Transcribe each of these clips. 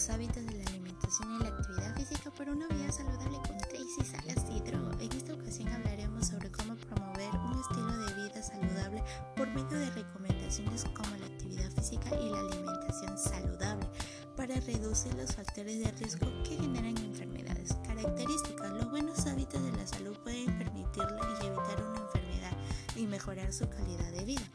los hábitos de la alimentación y la actividad física por una vida saludable con Tracy Salas Hidro. En esta ocasión hablaremos sobre cómo promover un estilo de vida saludable por medio de recomendaciones como la actividad física y la alimentación saludable para reducir los factores de riesgo que generan enfermedades. Características. Los buenos hábitos de la salud pueden permitirla y evitar una enfermedad y mejorar su calidad de vida.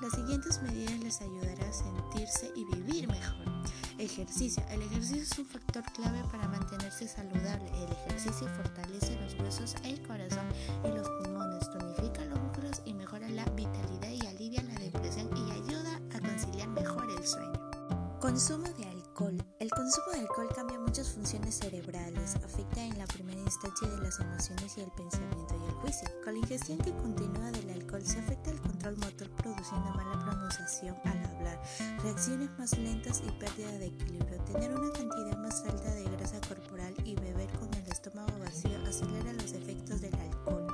Las siguientes medidas les ayudará a sentirse y vivir mejor. Ejercicio. El ejercicio es un factor clave para mantenerse saludable. El ejercicio fortalece los huesos, el corazón y los pulmones, tonifica los músculos y mejora la vitalidad y alivia la depresión y ayuda a conciliar mejor el sueño. Consumo de alcohol. El consumo de alcohol cambia muchas funciones cerebrales, afecta en la primera instancia de las emociones y el pensamiento y el juicio. Con la ingestión que continúa del alcohol se afecta el control motor produciendo mala pronunciación al reacciones más lentas y pérdida de equilibrio. Tener una cantidad más alta de grasa corporal y beber con el estómago vacío acelera los efectos del alcohol.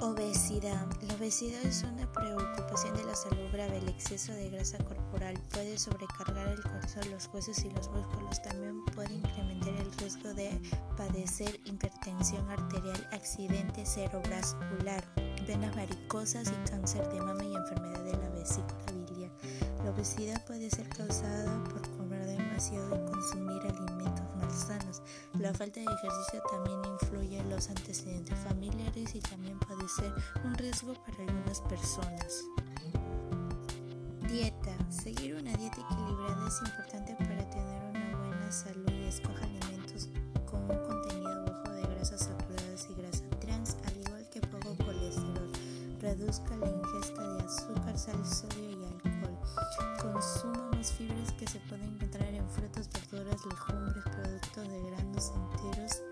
Obesidad. La obesidad es una preocupación de la salud grave. El exceso de grasa corporal puede sobrecargar el corazón, los huesos y los músculos. También puede incrementar el riesgo de padecer hipertensión arterial, accidente cerebrovascular, venas varicosas y cáncer de mama y enfermedad de la vesícula. La obesidad puede ser causada por comer demasiado y consumir alimentos malsanos. La falta de ejercicio también influye en los antecedentes familiares y también puede ser un riesgo para algunas personas. Dieta. Seguir una dieta equilibrada es importante para tener una buena salud y escoja alimentos con un contenido bajo de grasas saturadas y grasa trans, al igual que poco colesterol. Reduzca la ingesta de azúcar, sal, sodio. Consuma más fibras que se pueden encontrar en frutas, verduras, legumbres, productos de granos enteros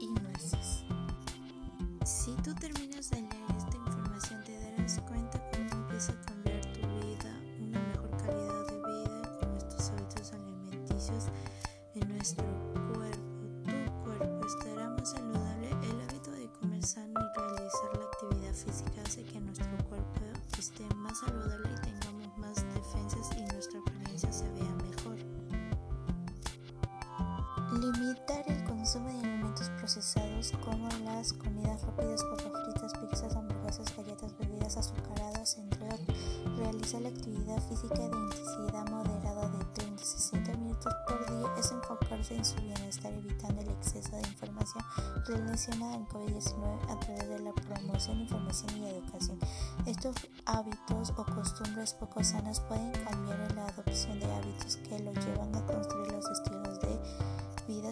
Limitar el consumo de alimentos procesados como las comidas rápidas, papas fritas, pizzas, hamburguesas, galletas, bebidas azucaradas, entre otros. Realizar la actividad física de intensidad moderada de 30 a 60 minutos por día es enfocarse en su bienestar, evitando el exceso de información relacionada al COVID-19 a través de la promoción, información y educación. Estos hábitos o costumbres poco sanas pueden cambiar en la adopción de hábitos que lo llevan a construir los estilos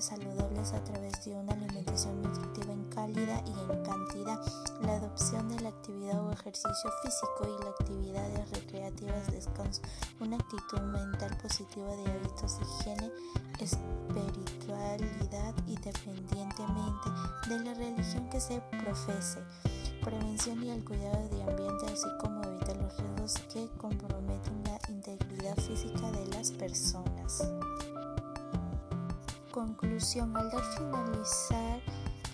saludables a través de una alimentación nutritiva en calidad y en cantidad, la adopción de la actividad o ejercicio físico y las actividades recreativas, descanso, una actitud mental positiva de hábitos de higiene, espiritualidad independientemente de la religión que se profese, prevención y el cuidado de ambiente, así como evitar los riesgos que comprometen la integridad física de las personas. Conclusión. Al dar finalizar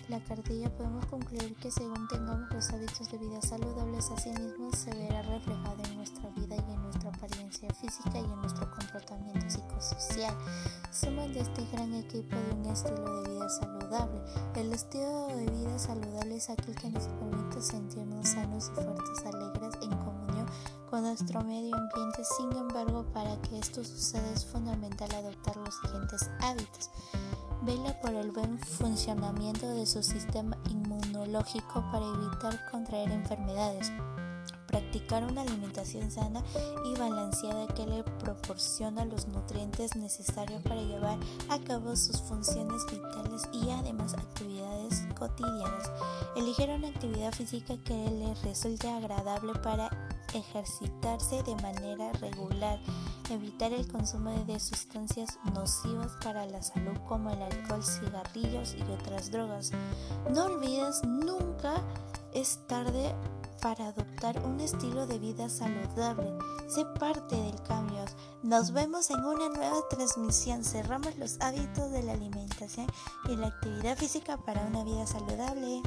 la cartilla podemos concluir que según tengamos los hábitos de vida saludables, así mismo se verá reflejado en nuestra vida y en nuestra apariencia física y en nuestro comportamiento psicosocial. Somos de este gran equipo de un estilo de vida saludable. El estilo de vida saludable es aquel que nos permite sentirnos sanos y fuertes, alegres, en con nuestro medio ambiente. Sin embargo, para que esto suceda es fundamental adoptar los siguientes hábitos. Vela por el buen funcionamiento de su sistema inmunológico para evitar contraer enfermedades. Practicar una alimentación sana y balanceada que le proporciona los nutrientes necesarios para llevar a cabo sus funciones vitales y además actividades cotidianas. Elegir una actividad física que le resulte agradable para ejercitarse de manera regular, evitar el consumo de sustancias nocivas para la salud como el alcohol, cigarrillos y otras drogas. No olvides nunca es tarde para adoptar un estilo de vida saludable. Sé parte del cambio. Nos vemos en una nueva transmisión. Cerramos los hábitos de la alimentación y la actividad física para una vida saludable.